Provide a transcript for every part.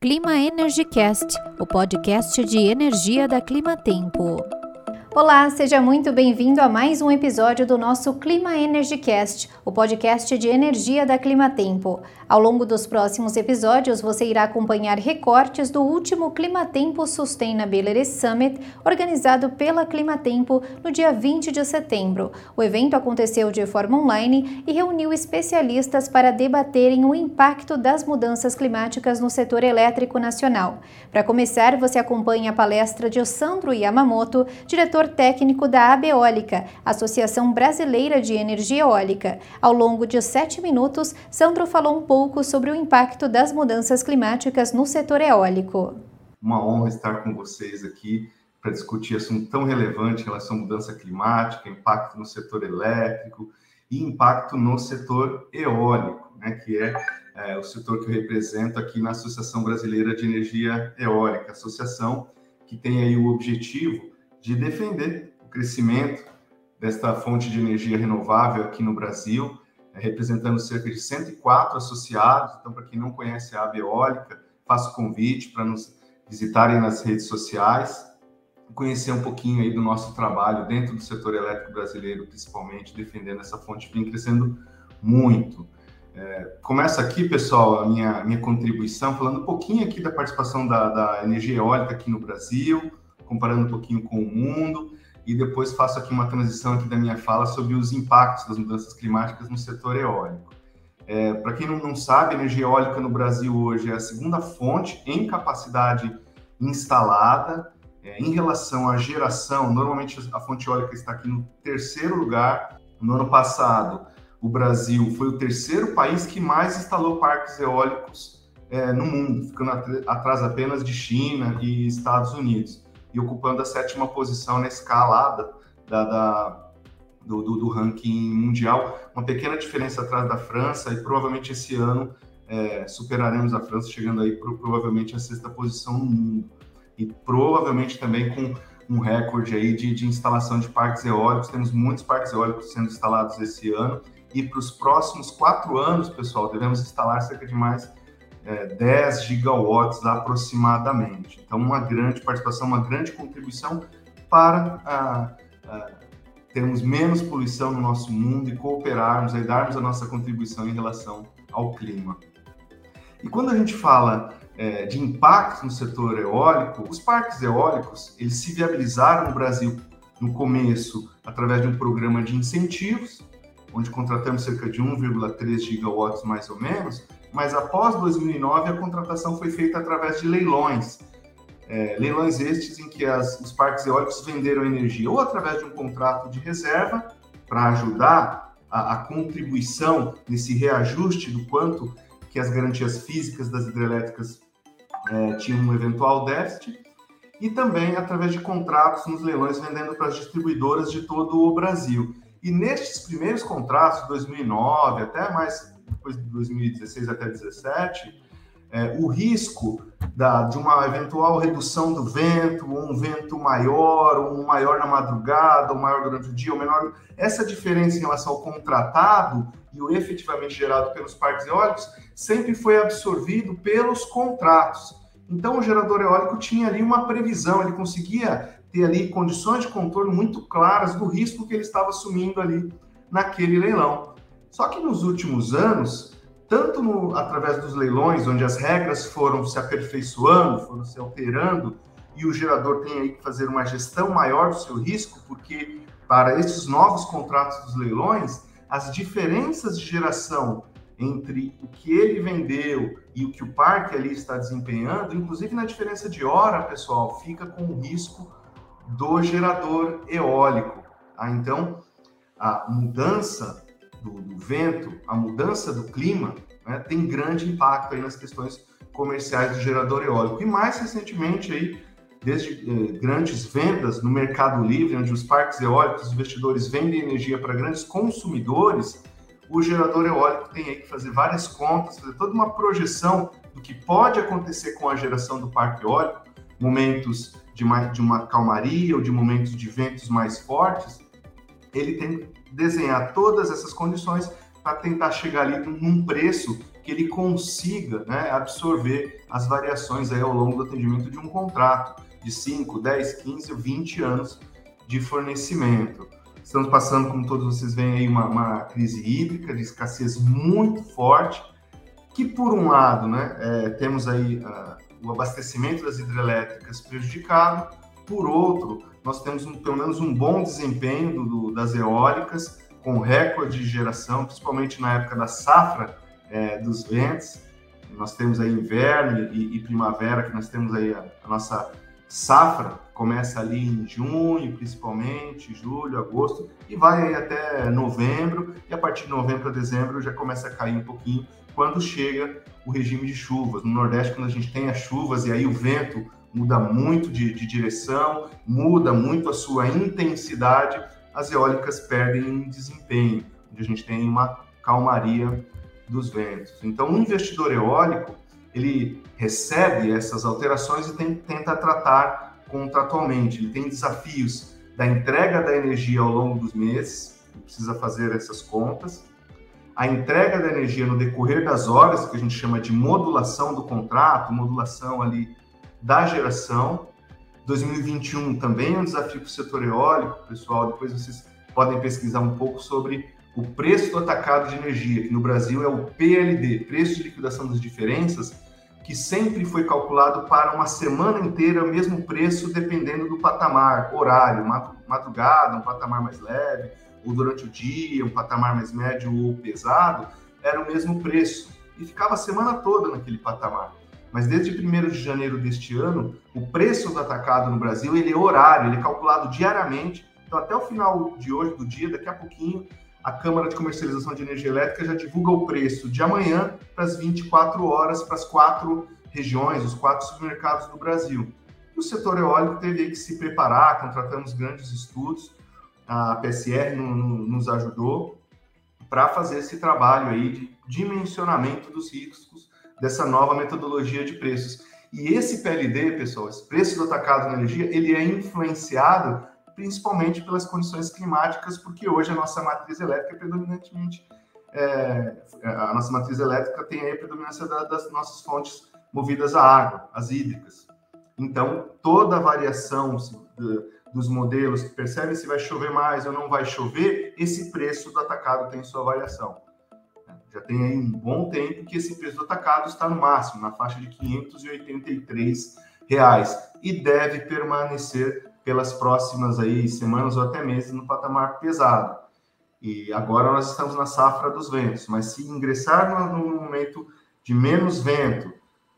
Clima Energy Cast, o podcast de energia da Clima Tempo. Olá, seja muito bem-vindo a mais um episódio do nosso Clima Energy Cast, o podcast de energia da Clima Tempo. Ao longo dos próximos episódios, você irá acompanhar recortes do último Climatempo Sustainability Summit, organizado pela Climatempo no dia 20 de setembro. O evento aconteceu de forma online e reuniu especialistas para debaterem o impacto das mudanças climáticas no setor elétrico nacional. Para começar, você acompanha a palestra de Sandro Yamamoto, diretor técnico da Abeólica, Associação Brasileira de Energia Eólica. Ao longo de sete minutos, Sandro falou um pouco pouco sobre o impacto das mudanças climáticas no setor eólico. Uma honra estar com vocês aqui para discutir assunto tão relevante em relação à mudança climática, impacto no setor elétrico e impacto no setor eólico, né, que é, é o setor que eu represento aqui na Associação Brasileira de Energia Eólica, associação que tem aí o objetivo de defender o crescimento desta fonte de energia renovável aqui no Brasil, representando cerca de 104 associados. Então, para quem não conhece a Ave Eólica, faço convite para nos visitarem nas redes sociais, conhecer um pouquinho aí do nosso trabalho dentro do setor elétrico brasileiro, principalmente defendendo essa fonte que vem crescendo muito. É, começa aqui, pessoal, a minha, minha contribuição, falando um pouquinho aqui da participação da, da energia eólica aqui no Brasil, comparando um pouquinho com o mundo e depois faço aqui uma transição aqui da minha fala sobre os impactos das mudanças climáticas no setor eólico. É, Para quem não, não sabe, a energia eólica no Brasil hoje é a segunda fonte em capacidade instalada. É, em relação à geração, normalmente a fonte eólica está aqui no terceiro lugar. No ano passado, o Brasil foi o terceiro país que mais instalou parques eólicos é, no mundo, ficando atrás apenas de China e Estados Unidos e ocupando a sétima posição na escalada da, da do, do, do, ranking mundial, uma pequena diferença atrás da França, e provavelmente esse ano é, superaremos a França, chegando aí pro, provavelmente a sexta posição no mundo. E provavelmente também com um recorde aí de, de instalação de parques eólicos, temos muitos parques eólicos sendo instalados esse ano, e para os próximos quatro anos, pessoal, devemos instalar cerca de mais é, 10 gigawatts aproximadamente. Então, uma grande participação, uma grande contribuição para termos menos poluição no nosso mundo e cooperarmos, e darmos a nossa contribuição em relação ao clima. E quando a gente fala é, de impacto no setor eólico, os parques eólicos eles se viabilizaram no Brasil no começo através de um programa de incentivos, onde contratamos cerca de 1,3 gigawatts mais ou menos, mas após 2009 a contratação foi feita através de leilões. É, leilões estes em que as, os parques eólicos venderam energia ou através de um contrato de reserva para ajudar a, a, contribuição nesse reajuste do quanto que as garantias físicas das hidrelétricas é, tinham um eventual déficit e também através de contratos nos leilões vendendo para as distribuidoras de todo o Brasil. E nestes primeiros contratos, 2009 até mais depois de 2016 até 2017, é, o risco da, de uma eventual redução do vento, um vento maior, ou um maior na madrugada, ou maior durante o dia, ou menor. Essa diferença em relação ao contratado e o efetivamente gerado pelos parques eólicos sempre foi absorvido pelos contratos. Então, o gerador eólico tinha ali uma previsão, ele conseguia ter ali condições de contorno muito claras do risco que ele estava assumindo ali naquele leilão. Só que nos últimos anos, tanto no, através dos leilões, onde as regras foram se aperfeiçoando, foram se alterando, e o gerador tem aí que fazer uma gestão maior do seu risco, porque para esses novos contratos dos leilões, as diferenças de geração entre o que ele vendeu e o que o parque ali está desempenhando, inclusive na diferença de hora, pessoal, fica com o risco do gerador eólico. Tá? Então, a mudança do, do vento, a mudança do clima, né, tem grande impacto aí nas questões comerciais do gerador eólico. E mais recentemente aí, desde eh, grandes vendas no mercado livre, onde os parques eólicos, os investidores vendem energia para grandes consumidores, o gerador eólico tem aí que fazer várias contas, fazer toda uma projeção do que pode acontecer com a geração do parque eólico, momentos de, uma, de uma calmaria ou de momentos de ventos mais fortes, ele tem desenhar todas essas condições para tentar chegar ali num preço que ele consiga né, absorver as variações aí ao longo do atendimento de um contrato de 5, 10, 15, 20 anos de fornecimento. Estamos passando, como todos vocês veem aí, uma, uma crise hídrica de escassez muito forte, que por um lado, né, é, temos aí uh, o abastecimento das hidrelétricas prejudicado, por outro, nós temos um, pelo menos um bom desempenho do, do, das eólicas, com recorde de geração, principalmente na época da safra é, dos ventos. Nós temos aí inverno e, e, primavera, que nós temos aí a, a nossa safra, começa ali em junho, principalmente, julho, agosto, e vai aí até novembro, e a partir de novembro a dezembro já começa a cair um pouquinho, quando chega o regime de chuvas. No Nordeste, quando a gente tem as chuvas e aí o vento muda muito de, de direção, muda muito a sua intensidade, as eólicas perdem desempenho, onde a gente tem uma calmaria dos ventos. Então, o investidor eólico, ele recebe essas alterações e tem, tenta tratar contratualmente. Ele tem desafios da entrega da energia ao longo dos meses, precisa fazer essas contas, a entrega da energia no decorrer das horas, que a gente chama de modulação do contrato, modulação ali da geração. 2021 também é um desafio para o setor eólico, pessoal. Depois vocês podem pesquisar um pouco sobre o preço do atacado de energia, que no Brasil é o PLD, preço de liquidação das diferenças, que sempre foi calculado para uma semana inteira o mesmo preço, dependendo do patamar, horário, madrugada, um patamar mais leve, ou durante o dia, um patamar mais médio ou pesado, era o mesmo preço. E ficava a semana toda naquele patamar. Mas desde 1 de janeiro deste ano, o preço do atacado no Brasil ele é horário, ele é calculado diariamente. Então, até o final de hoje, do dia, daqui a pouquinho, a Câmara de Comercialização de Energia Elétrica já divulga o preço de amanhã para as 24 horas, para as quatro regiões, os quatro supermercados do Brasil. E o setor eólico teve que se preparar, contratamos grandes estudos, a PSR no, no, nos ajudou para fazer esse trabalho aí de dimensionamento dos riscos dessa nova metodologia de preços. E esse PLD, pessoal, esse preço do atacado na energia, ele é influenciado principalmente pelas condições climáticas, porque hoje a nossa matriz elétrica é predominantemente é, a nossa matriz elétrica tem aí a predominância da, das nossas fontes movidas à água, as hídricas. Então, toda a variação dos modelos que percebem se vai chover mais ou não vai chover, esse preço do atacado tem sua variação. Já tem aí um bom tempo que esse preço do atacado está no máximo, na faixa de 583 reais, e deve permanecer pelas próximas aí semanas ou até meses no patamar pesado. E agora nós estamos na safra dos ventos, mas se ingressar no momento de menos vento,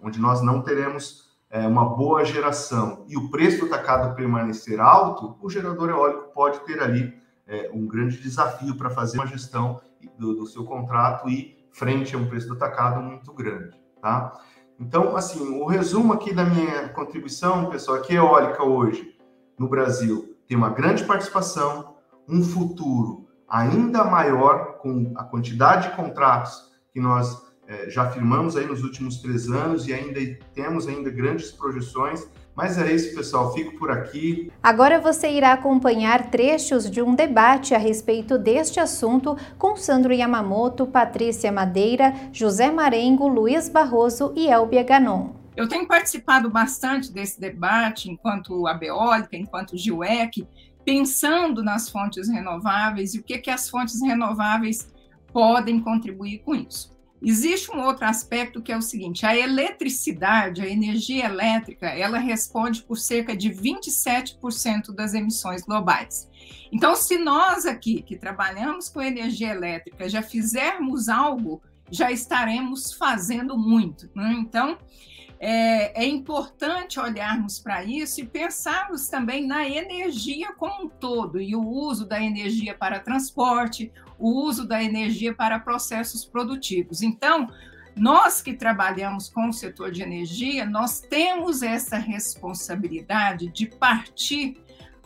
onde nós não teremos é, uma boa geração e o preço do atacado permanecer alto, o gerador eólico pode ter ali é, um grande desafio para fazer uma gestão do, do, seu contrato e frente a um preço do atacado muito grande, tá? Então, assim, o resumo aqui da minha contribuição, pessoal, é que a eólica hoje no Brasil tem uma grande participação, um futuro ainda maior com a quantidade de contratos que nós é, já firmamos aí nos últimos três anos e ainda temos ainda grandes projeções. Mas é isso, pessoal. Fico por aqui. Agora você irá acompanhar trechos de um debate a respeito deste assunto com Sandro Yamamoto, Patrícia Madeira, José Marengo, Luiz Barroso e Elbia Ganon. Eu tenho participado bastante desse debate enquanto abeólica, enquanto GIUEC, pensando nas fontes renováveis e o que, que as fontes renováveis podem contribuir com isso. Existe um outro aspecto que é o seguinte: a eletricidade, a energia elétrica, ela responde por cerca de 27% das emissões globais. Então, se nós aqui que trabalhamos com energia elétrica já fizermos algo, já estaremos fazendo muito. Né? Então, é, é, importante olharmos para isso e pensarmos também na energia como um todo e o uso da energia para transporte, o uso da energia para processos produtivos. Então, nós que trabalhamos com o setor de energia, nós temos essa responsabilidade de partir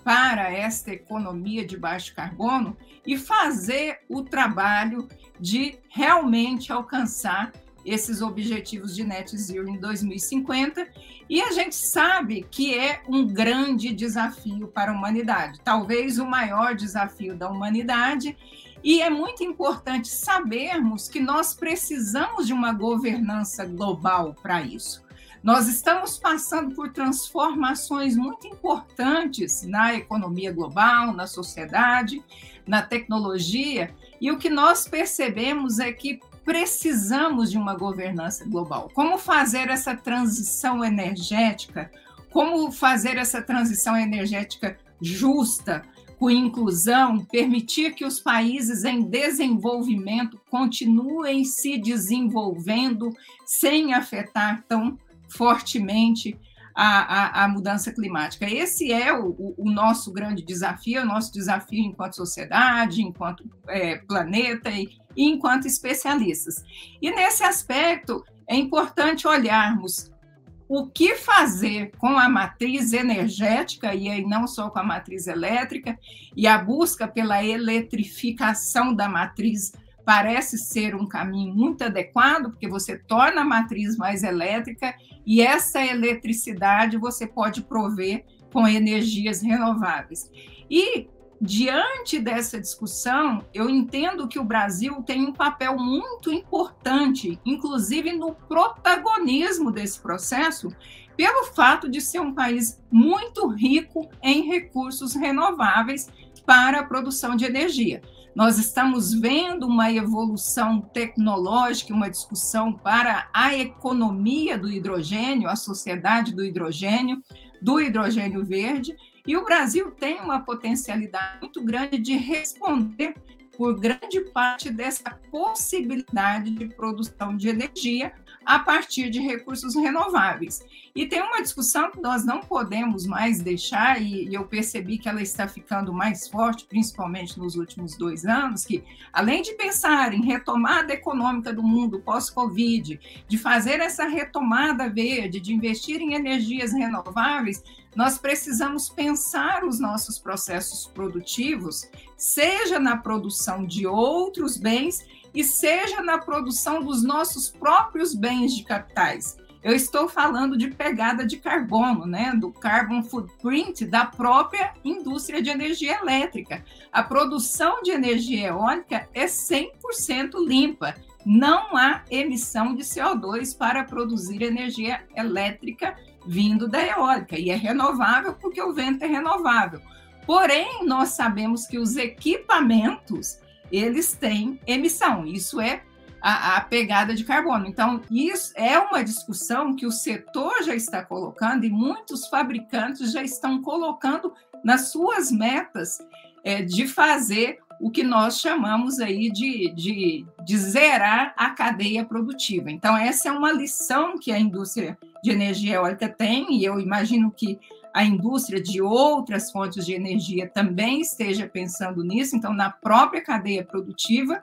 para esta economia de baixo carbono e fazer o trabalho de realmente alcançar esses objetivos de net zero em 2050, e a gente sabe que é um grande desafio para a humanidade, talvez o maior desafio da humanidade, E é muito importante sabermos que nós precisamos de uma governança global para isso. Nós estamos passando por transformações muito importantes na economia global, na sociedade, na tecnologia, e o que nós percebemos é que precisamos de uma governança global. Como fazer essa transição energética? Como fazer essa transição energética justa, com inclusão, permitir que os países em desenvolvimento continuem se desenvolvendo sem afetar tão fortemente a, a, a mudança climática. Esse é o, o, nosso grande desafio, o nosso desafio enquanto sociedade, enquanto é, planeta e, e enquanto especialistas. E nesse aspecto, é importante olharmos o que fazer com a matriz energética, e aí não só com a matriz elétrica, e a busca pela eletrificação da matriz parece ser um caminho muito adequado, porque você torna a matriz mais elétrica e essa eletricidade você pode prover com energias renováveis. E diante dessa discussão, eu entendo que o Brasil tem um papel muito importante, inclusive no protagonismo desse processo, pelo fato de ser um país muito rico em recursos renováveis para a produção de energia. Nós estamos vendo uma evolução tecnológica, uma discussão para a economia do hidrogênio, a sociedade do hidrogênio, do hidrogênio verde, e o Brasil tem uma potencialidade muito grande de responder por grande parte dessa possibilidade de produção de energia a partir de recursos renováveis. E tem uma discussão que nós não podemos mais deixar, e, eu percebi que ela está ficando mais forte, principalmente nos últimos dois anos, que além de pensar em retomada econômica do mundo pós-Covid, de fazer essa retomada verde, de investir em energias renováveis, nós precisamos pensar os nossos processos produtivos, seja na produção de outros bens e seja na produção dos nossos próprios bens de capitais. Eu estou falando de pegada de carbono, né, do carbon footprint da própria indústria de energia elétrica. A produção de energia eólica é 100% limpa. Não há emissão de CO2 para produzir energia elétrica vindo da eólica, e é renovável porque o vento é renovável. Porém, nós sabemos que os equipamentos eles têm emissão. Isso é a, a, pegada de carbono. Então, isso é uma discussão que o setor já está colocando e muitos fabricantes já estão colocando nas suas metas é, de fazer o que nós chamamos aí de, de, de zerar a cadeia produtiva. Então, essa é uma lição que a indústria de energia eólica tem, e eu imagino que a indústria de outras fontes de energia também esteja pensando nisso, então, na própria cadeia produtiva,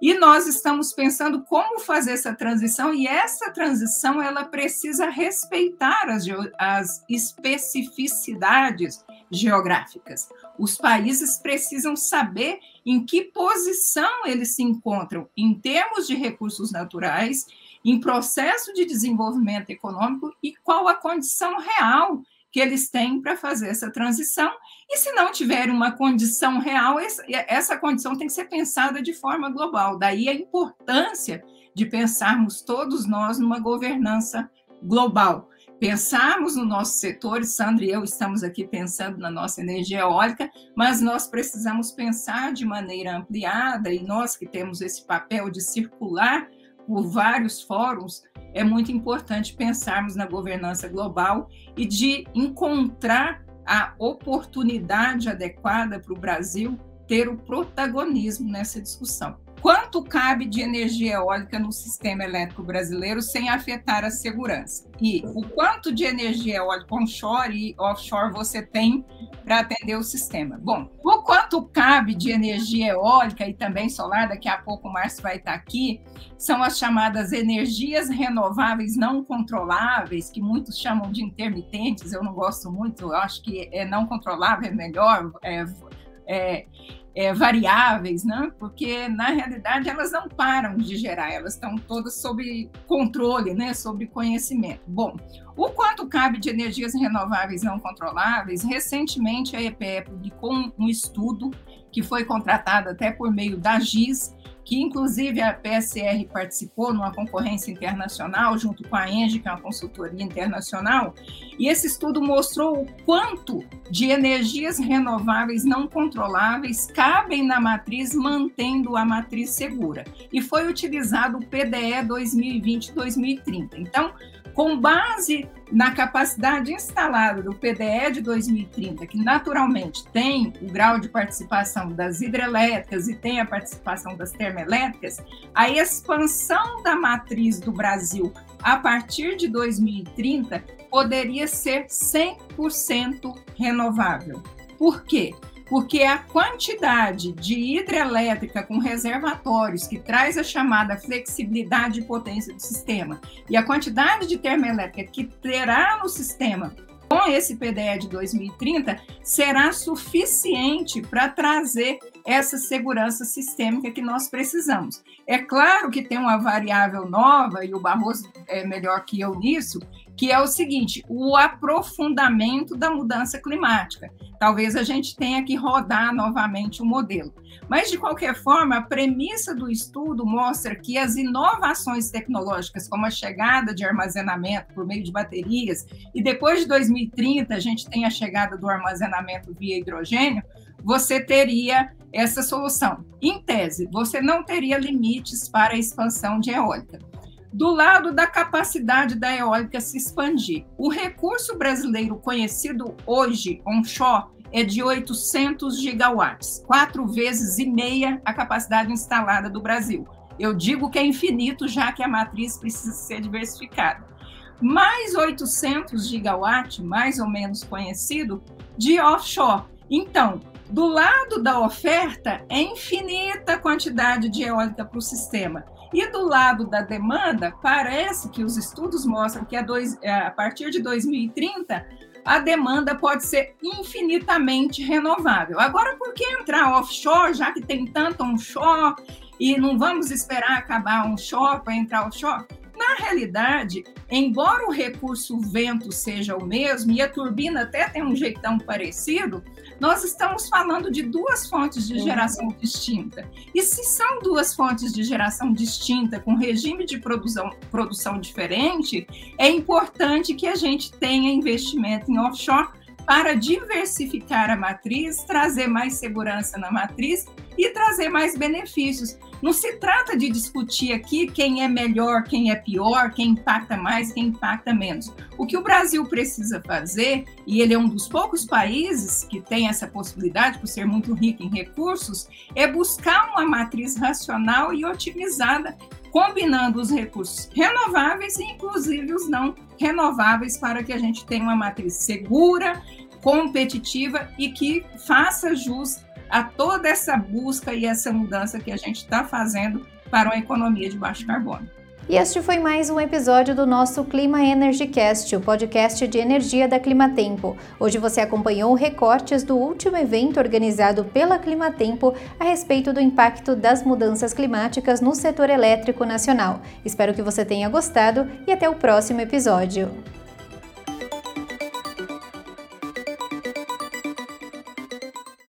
e nós estamos pensando como fazer essa transição, e essa transição ela precisa respeitar as, as especificidades geográficas. Os países precisam saber em que posição eles se encontram em termos de recursos naturais, em processo de desenvolvimento econômico e qual a condição real que eles têm para fazer essa transição. E se não tiver uma condição real, essa condição tem que ser pensada de forma global. Daí a importância de pensarmos todos nós numa governança global. Pensarmos no nosso setor, Sandra e eu estamos aqui pensando na nossa energia eólica, mas nós precisamos pensar de maneira ampliada, e nós que temos esse papel de circular por vários fóruns, é muito importante pensarmos na governança global e de encontrar a oportunidade adequada para o Brasil ter o protagonismo nessa discussão quanto cabe de energia eólica no sistema elétrico brasileiro sem afetar a segurança? E o quanto de energia eólica onshore e offshore você tem para atender o sistema? Bom, o quanto cabe de energia eólica e também solar, daqui a pouco o Márcio vai estar aqui, são as chamadas energias renováveis não controláveis, que muitos chamam de intermitentes, eu não gosto muito, eu acho que é não controlável, é melhor. É, é, é, variáveis, né? porque na realidade elas não param de gerar, elas estão todas sob controle, né? sob conhecimento. Bom, o quanto cabe de energias renováveis não controláveis, recentemente a EPE publicou um estudo que foi contratada até por meio da GIS, que inclusive a PSR participou numa concorrência internacional junto com a ENGIE, que é uma consultoria internacional, e esse estudo mostrou o quanto de energias renováveis não controláveis cabem na matriz, mantendo a matriz segura. E foi utilizado o PDE 2020-2030. Então, com base na capacidade instalada do PDE de 2030, que naturalmente tem o grau de participação das hidrelétricas e tem a participação das termoelétricas, a expansão da matriz do Brasil a partir de 2030 poderia ser 100% renovável. Por quê? Porque a quantidade de hidrelétrica com reservatórios que traz a chamada flexibilidade e potência do sistema e a quantidade de termoelétrica que terá no sistema com esse PDE de 2030 será suficiente para trazer essa segurança sistêmica que nós precisamos. É claro que tem uma variável nova, e o Barroso é melhor que eu nisso, que é o seguinte: o aprofundamento da mudança climática. Talvez a gente tenha que rodar novamente o modelo. Mas, de qualquer forma, a premissa do estudo mostra que as inovações tecnológicas, como a chegada de armazenamento por meio de baterias, e depois de 2030 a gente tem a chegada do armazenamento via hidrogênio, você teria essa solução. Em tese, você não teria limites para a expansão de eólica do lado da capacidade da eólica se expandir. O recurso brasileiro conhecido hoje, onshore, é de 800 gigawatts, quatro vezes e meia a capacidade instalada do Brasil. Eu digo que é infinito, já que a matriz precisa ser diversificada. Mais 800 gigawatts, mais ou menos conhecido, de offshore. Então, do lado da oferta, é infinita a quantidade de eólica para o sistema. E do lado da demanda, parece que os estudos mostram que a, dois, é, a partir de 2030 a demanda pode ser infinitamente renovável. Agora, por que entrar offshore, já que tem tanto onshore, e não vamos esperar acabar onshore para entrar offshore? Na realidade, embora o recurso vento seja o mesmo e a turbina até tem um jeitão parecido, nós estamos falando de duas fontes de geração uhum. distinta. E se são duas fontes de geração distinta, com regime de produção, produção diferente, é importante que a gente tenha investimento em offshore para diversificar a matriz, trazer mais segurança na matriz e trazer mais benefícios. Não se trata de discutir aqui quem é melhor, quem é pior, quem impacta mais, quem impacta menos. O que o Brasil precisa fazer, e ele é um dos poucos países que tem essa possibilidade, por ser muito rico em recursos, é buscar uma matriz racional e otimizada combinando os recursos renováveis e inclusive os não renováveis para que a gente tenha uma matriz segura, competitiva e que faça jus a toda essa busca e essa mudança que a gente está fazendo para uma economia de baixo carbono. E este foi mais um episódio do nosso Clima Energy Cast, o podcast de energia da Climatempo. Hoje você acompanhou recortes do último evento organizado pela Climatempo a respeito do impacto das mudanças climáticas no setor elétrico nacional. Espero que você tenha gostado e até o próximo episódio.